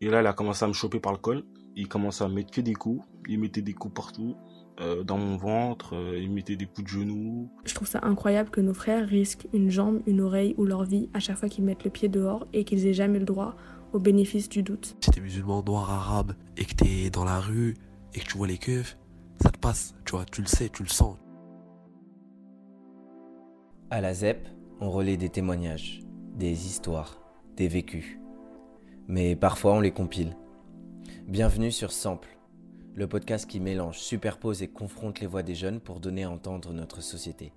Et là, il a commencé à me choper par le col. Il commençait à mettre que des coups. Il mettait des coups partout. Euh, dans mon ventre, euh, il mettait des coups de genoux. Je trouve ça incroyable que nos frères risquent une jambe, une oreille ou leur vie à chaque fois qu'ils mettent le pied dehors et qu'ils aient jamais le droit au bénéfice du doute. Si t'es musulman, noir, arabe et que t'es dans la rue et que tu vois les keufs, ça te passe, tu vois, tu le sais, tu le sens. À la ZEP, on relaie des témoignages, des histoires, des vécus. Mais parfois on les compile. Bienvenue sur Sample, le podcast qui mélange, superpose et confronte les voix des jeunes pour donner à entendre notre société.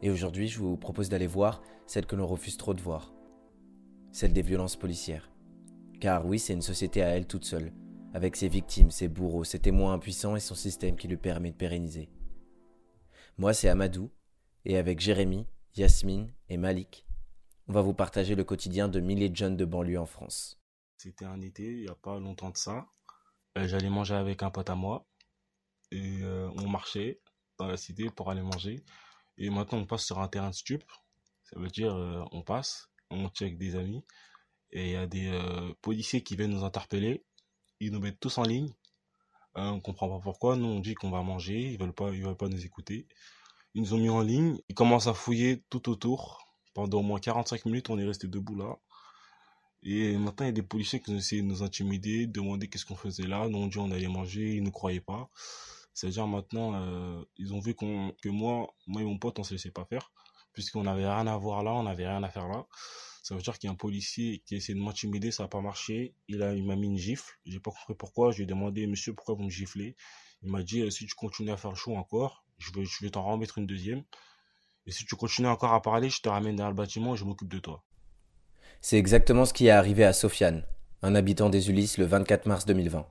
Et aujourd'hui, je vous propose d'aller voir celle que l'on refuse trop de voir, celle des violences policières. Car oui, c'est une société à elle toute seule, avec ses victimes, ses bourreaux, ses témoins impuissants et son système qui lui permet de pérenniser. Moi, c'est Amadou, et avec Jérémy, Yasmine et Malik, on va vous partager le quotidien de milliers de jeunes de banlieue en France. C'était un été, il n'y a pas longtemps de ça. Euh, j'allais manger avec un pote à moi. Et euh, on marchait dans la cité pour aller manger. Et maintenant, on passe sur un terrain de stup. Ça veut dire, euh, on passe, on avec des amis. Et il y a des policiers qui viennent nous interpeller. Ils nous mettent tous en ligne. on ne comprend pas pourquoi. Nous, on dit qu'on va manger. Ils veulent ils veulent pas nous écouter. Ils nous ont mis en ligne. Ils commencent à fouiller tout autour. Pendant au moins 45 minutes, on est resté debout là. Et maintenant, il y a des policiers qui ont essayé de nous intimider, demander qu'est-ce qu'on faisait là. Nous, on dit on allait manger, ils ne croyaient pas. C'est-à-dire maintenant, euh, ils ont vu que moi, moi et mon pote, on se laissait pas faire, puisqu'on n'avait rien à voir là, on n'avait rien à faire là. Ça veut dire qu'il y a un policier qui a essayé de m'intimider, ça n'a pas marché. Il a, il m'a mis une gifle. J'ai pas compris pourquoi. Je lui ai demandé, monsieur, pourquoi vous me giflez? Il m'a dit, euh, si tu continues à faire chaud encore, je vais, je vais t'en remettre une deuxième. Et si tu continues encore à parler, je te ramène dans le bâtiment et je m'occupe de toi. C'est exactement ce qui est arrivé à Sofiane, un habitant des Ulysses, le 24 mars 2020.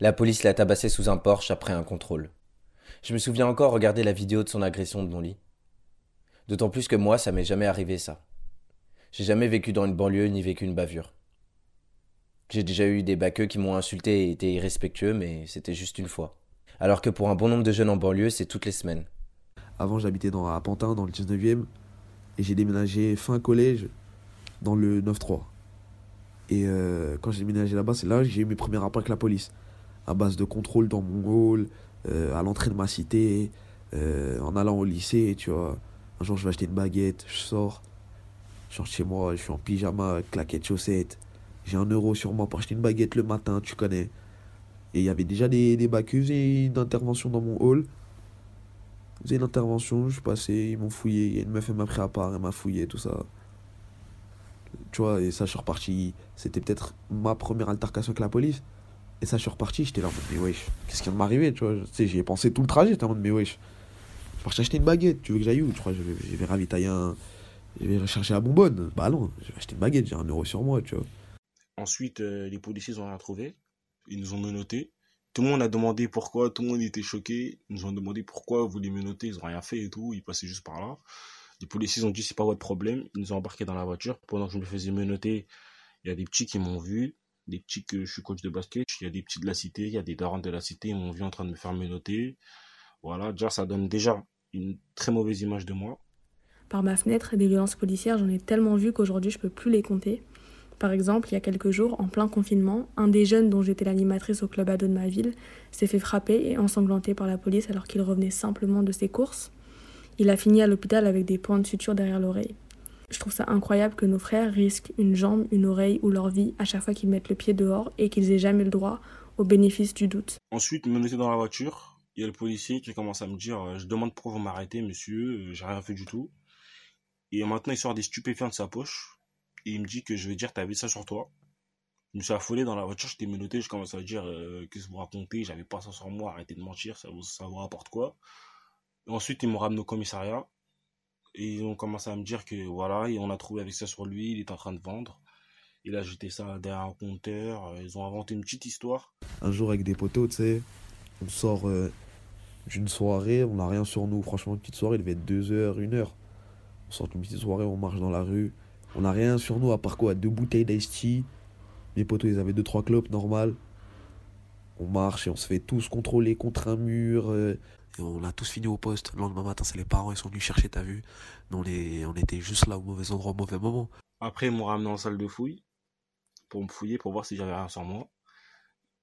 La police l'a tabassé sous un porche après un contrôle. Je me souviens encore regarder la vidéo de son agression de mon lit. D'autant plus que moi, ça m'est jamais arrivé ça. J'ai jamais vécu dans une banlieue ni vécu une bavure. J'ai déjà eu des baqueux qui m'ont insulté et été irrespectueux, mais c'était juste une fois. Alors que pour un bon nombre de jeunes en banlieue, c'est toutes les semaines. Avant, j'habitais dans, à Pantin, dans le 19e, et j'ai déménagé fin collège dans le 9-3. Et euh, quand j'ai déménagé là-bas, c'est là que j'ai eu mes premiers rapports avec la police. À base de contrôle dans mon hall, euh, à l'entrée de ma cité, euh, en allant au lycée, tu vois. Un jour, je vais acheter une baguette, je sors. Je sors chez moi, je suis en pyjama, claquette, chaussettes. J'ai un euro sur moi pour acheter une baguette le matin, tu connais. Et il y avait déjà des, des bacs, et une intervention dans mon hall. Vous une intervention, je suis passé, ils m'ont fouillé. Il y a une meuf, m'a pris à part, elle m'a fouillé, tout ça. Tu vois, et ça, je suis reparti. C'était peut-être ma première altercation avec la police. Et ça, je suis reparti, j'étais là en mode, mais wesh, qu'est-ce qui vient de m'arriver, tu vois? Tu j'y ai pensé tout le trajet, j'étais en mode, mais wesh. Je suis parti acheter une baguette, tu veux que j'aille où? Tu crois, je vais, je vais ravitailler un. Je vais rechercher la bonbonne. Bah non, je vais acheter une baguette, j'ai un euro sur moi, tu vois. Ensuite, euh, les policiers ont rien trouvé. Ils nous ont menottés. Tout le monde a demandé pourquoi, tout le monde était choqué. Ils nous ont demandé pourquoi vous les menottez, ils n'ont rien fait et tout, ils passaient juste par là. Les policiers ont dit c'est pas votre problème, ils nous ont embarqués dans la voiture. Pendant que je me faisais menotter, il y a des petits qui m'ont vu, des petits que je suis coach de basket, il y a des petits de la cité, il y a des darons de la cité, ils m'ont vu en train de me faire menotter. Voilà, déjà ça donne déjà une très mauvaise image de moi. Par ma fenêtre, des violences policières, j'en ai tellement vu qu'aujourd'hui je peux plus les compter. Par exemple, il y a quelques jours, en plein confinement, un des jeunes dont j'étais l'animatrice au club ado de ma ville s'est fait frapper et ensanglanter par la police alors qu'il revenait simplement de ses courses. Il a fini à l'hôpital avec des points de suture derrière l'oreille. Je trouve ça incroyable que nos frères risquent une jambe, une oreille ou leur vie à chaque fois qu'ils mettent le pied dehors et qu'ils aient jamais le droit au bénéfice du doute. Ensuite, me mettait dans la voiture, il y a le policier qui commence à me dire euh, Je demande pourquoi vous m'arrêtez, monsieur, euh, j'ai rien fait du tout. Et maintenant, il sort des stupéfiants de sa poche et il me dit que je vais dire t'as vu ça sur toi. Je me suis affolé dans la voiture, j'étais menotté, je commence à dire euh, qu'est-ce que vous racontez, j'avais pas ça sur moi, arrêtez de mentir, ça vous, ça vous rapporte quoi. Ensuite ils m'ont ramené au commissariat et ils ont commencé à me dire que voilà, et on a trouvé avec ça sur lui, il est en train de vendre. Il a jeté ça derrière un compteur, euh, ils ont inventé une petite histoire. Un jour avec des poteaux, tu sais, on sort euh, d'une soirée, on n'a rien sur nous, franchement une petite soirée, il devait être 2h, 1h. On sort d'une petite soirée, on marche dans la rue, on n'a rien sur nous à part quoi? Deux bouteilles d'ice tea. Mes potos, ils avaient deux, trois clopes normal. On marche et on se fait tous contrôler contre un mur. Euh, et on a tous fini au poste. Le lendemain matin, c'est les parents, ils sont venus chercher, t'as vu Mais on, est, on était juste là au mauvais endroit, au mauvais moment. Après, ils m'ont ramené en salle de fouille. pour me fouiller, pour voir si j'avais rien sur moi.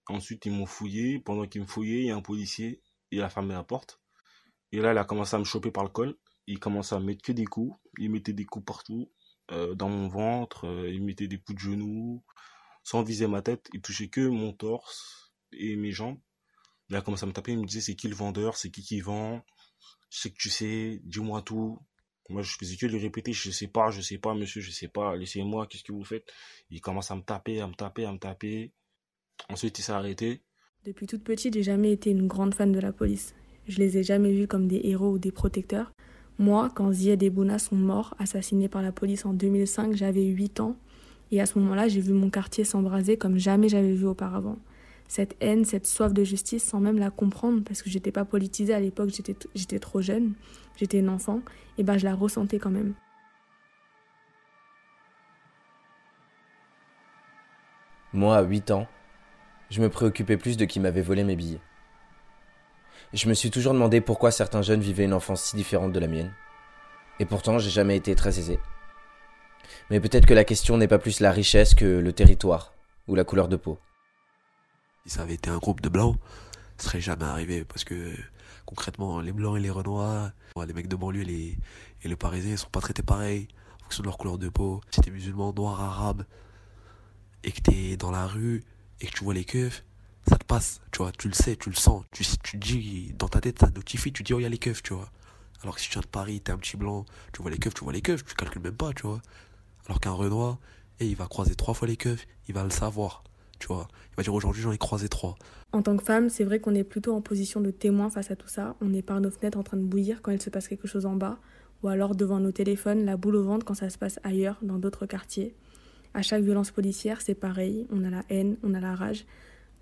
Ensuite, ils m'ont fouillé. Pendant qu'ils me fouillaient, il y a un policier, il a fermé la porte. Et là, il a commencé à me choper par le col. Il commençait à mettre que des coups. Il mettait des coups partout, euh, dans mon ventre. Euh, il mettait des coups de genoux, sans viser ma tête. Il touchait que mon torse et mes jambes. Il a commencé à me taper. Il me disait c'est qui le vendeur, c'est qui qui vend. Je sais que tu sais, dis-moi tout. Moi, je faisais que lui répéter, je sais pas, je sais pas, monsieur, je sais pas, laissez-moi, qu'est-ce que vous faites? Il commence à me taper, à me taper, à me taper. Ensuite, il s'est arrêté. Depuis toute petite, j'ai jamais été une grande fan de la police. Je les ai jamais vus comme des héros ou des protecteurs. Moi, quand Ziad et Bouna sont morts, assassinés par la police en 2005, j'avais 8 ans. Et à ce moment-là, j'ai vu mon quartier s'embraser comme jamais j'avais vu auparavant. Cette haine, cette soif de justice, sans même la comprendre, parce que j'étais pas politisée à l'époque, j'étais, trop jeune, j'étais une enfant, et ben je la ressentais quand même. Moi, à 8 ans, je me préoccupais plus de qui m'avait volé mes billets. Je me suis toujours demandé pourquoi certains jeunes vivaient une enfance si différente de la mienne. Et pourtant, j'ai jamais été très aisé. Mais peut-être que la question n'est pas plus la richesse que le territoire ou la couleur de peau. Si ça avait été un groupe de blancs, ça serait jamais arrivé parce que concrètement, les blancs et les renois, les mecs de banlieue et les, et les sont pas traités pareil en fonction de leur couleur de peau. Si t'es musulman, noir, arabe et que t'es dans la rue et que tu vois les keufs, ça te passe, tu vois, tu le sais, tu le sens. Tu, tu dis, dans ta tête, ça notifie, tu dis, oh, il y a les keufs, tu vois. Alors que si tu viens de Paris, t'es un petit blanc, tu vois les keufs, tu vois les keufs, tu calcules même pas, tu vois. Alors qu'un Renoir, et il va croiser trois fois les keufs, il va le savoir, tu vois. Il va dire aujourd'hui j'en ai croisé trois. En tant que femme, c'est vrai qu'on est plutôt en position de témoin face à tout ça. On est par nos fenêtres en train de bouillir quand il se passe quelque chose en bas, ou alors devant nos téléphones, la boule au ventre quand ça se passe ailleurs, dans d'autres quartiers. À chaque violence policière, c'est pareil, on a la haine, on a la rage,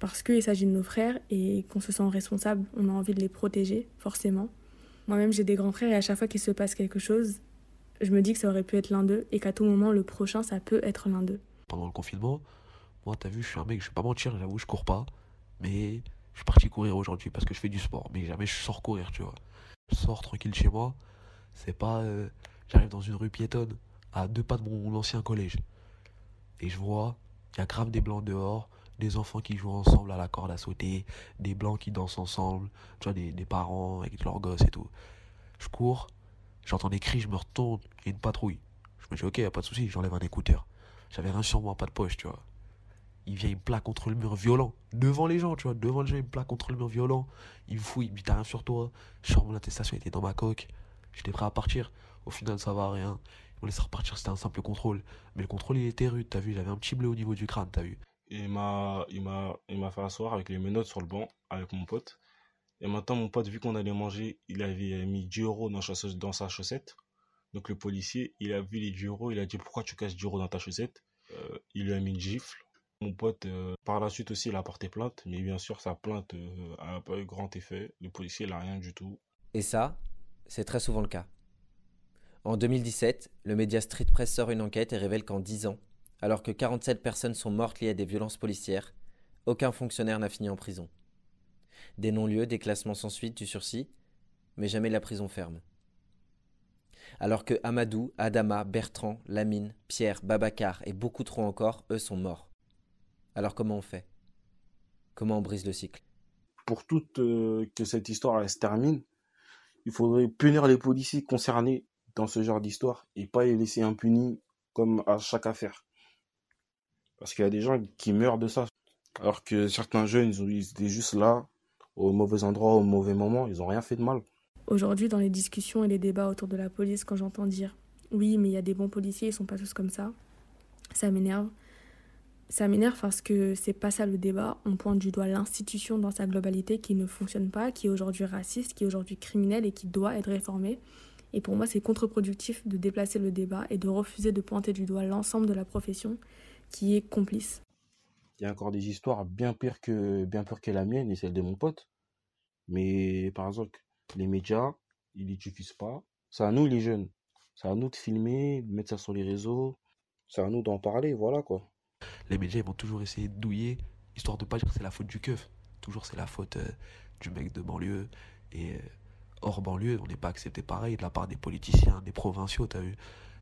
parce qu'il s'agit de nos frères et qu'on se sent responsable, on a envie de les protéger, forcément. Moi-même, j'ai des grands frères et à chaque fois qu'il se passe quelque chose, je me dis que ça aurait pu être l'un d'eux et qu'à tout moment, le prochain, ça peut être l'un d'eux. Pendant le confinement, moi, t'as vu, je suis un mec, je vais pas mentir, j'avoue, je cours pas, mais je suis parti courir aujourd'hui parce que je fais du sport, mais jamais je sors courir, tu vois. Je sors tranquille chez moi, c'est pas. euh, J'arrive dans une rue piétonne, à deux pas de mon ancien collège, et je vois, il y a grave des blancs dehors, des enfants qui jouent ensemble à la corde à sauter, des blancs qui dansent ensemble, tu vois, des, parents avec leurs gosses et tout. Je cours, j'entends des cris, je me retourne, il y a une patrouille. Je me dis, ok, y a pas de souci, j'enlève un écouteur. J'avais rien sur moi, pas de poche, tu vois. Il vient, il me plaque contre le mur violent, devant les gens, tu vois, devant les gens, il me plaque contre le mur violent. Il me fouille, il me dit, t'as rien sur toi. Je sors mon attestation, était dans ma coque. J'étais prêt à partir. Au final, ça va, rien. Ils m'ont laissé repartir, c'était un simple contrôle. Mais le contrôle, il était rude, t'as vu, j'avais un petit bleu au niveau du crâne, t'as vu. Il m'a, il m'a, il m'a fait asseoir avec les menottes sur le banc, avec mon pote. Et maintenant, mon pote, vu qu'on allait manger, il avait mis 10 euros dans, dans sa chaussette. Donc le policier, il a vu les 10 euros, il a dit pourquoi tu casses 10 euros dans ta chaussette? Euh, Il lui a mis une gifle. Mon pote, euh, par la suite aussi, il a porté plainte, mais bien sûr, sa plainte euh, a pas eu grand effet. Le policier, il a rien du tout. Et ça, c'est très souvent le cas. En 2017, le média Street Press sort une enquête et révèle qu'en 10 ans, alors que 47 personnes sont mortes liées à des violences policières, aucun fonctionnaire n'a fini en prison. Des non-lieux, des classements sans suite, du sursis, mais jamais la prison ferme. Alors que Amadou, Adama, Bertrand, Lamine, Pierre, Babacar et beaucoup trop encore, eux sont morts. Alors comment on fait? Comment on brise le cycle? Pour toute euh, que cette histoire se termine, il faudrait punir les policiers concernés dans ce genre d'histoire et pas les laisser impunis comme à chaque affaire. Parce qu'il y a des gens qui meurent de ça. Alors que certains jeunes, ils, étaient juste là, au mauvais endroit, au mauvais moment, ils ont rien fait de mal. Aujourd'hui, dans les discussions et les débats autour de la police, quand j'entends dire oui, mais il y a des bons policiers, ils sont pas tous comme ça, ça m'énerve. Ça m'énerve parce que c'est pas ça le débat. On pointe du doigt l'institution dans sa globalité qui ne fonctionne pas, qui est aujourd'hui raciste, qui est aujourd'hui criminelle et qui doit être réformée. Et pour moi, c'est contre-productif de déplacer le débat et de refuser de pointer du doigt l'ensemble de la profession qui est complice. Il y a encore des histoires bien pires que, bien pires que la mienne et celle de mon pote. Mais par exemple, les médias, ils les diffusent pas. C'est à nous les jeunes. C'est à nous de filmer, de mettre ça sur les réseaux. C'est à nous d'en parler, voilà quoi. Les médias ils vont toujours essayer de douiller, histoire de pas dire que c'est la faute du keuf. Toujours c'est la faute euh, du mec de banlieue. Et euh, hors banlieue, on n'est pas accepté pareil de la part des politiciens, des provinciaux, t'as vu.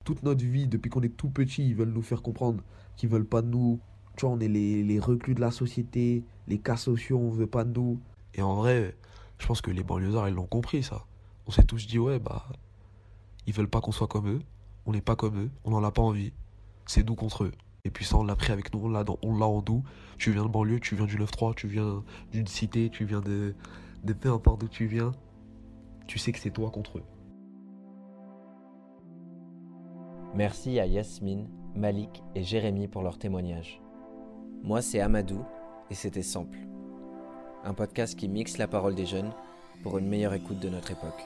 Toute notre vie, depuis qu'on est tout petit, ils veulent nous faire comprendre qu'ils veulent pas de nous, tu vois, on est les, reclus de la société, les cas sociaux, on veut pas de nous. Et en vrai, je pense que les banlieusards, ils l'ont compris, ça. On s'est tous dit, ouais, bah, ils veulent pas qu'on soit comme eux, on n'est pas comme eux, on n'en a pas envie. C'est nous contre eux. Et puis ça, on l'a pris avec nous, on l'a, dans- on l'a en nous. Tu viens de banlieue, tu viens du 9-3, tu viens d'une cité, tu viens de, de peu importe d'où tu viens. Tu sais que c'est toi contre eux. Merci à Yasmine, Malik et Jérémy pour leur témoignage. Moi, c'est Amadou et c'était Sample. Un podcast qui mixe la parole des jeunes pour une meilleure écoute de notre époque.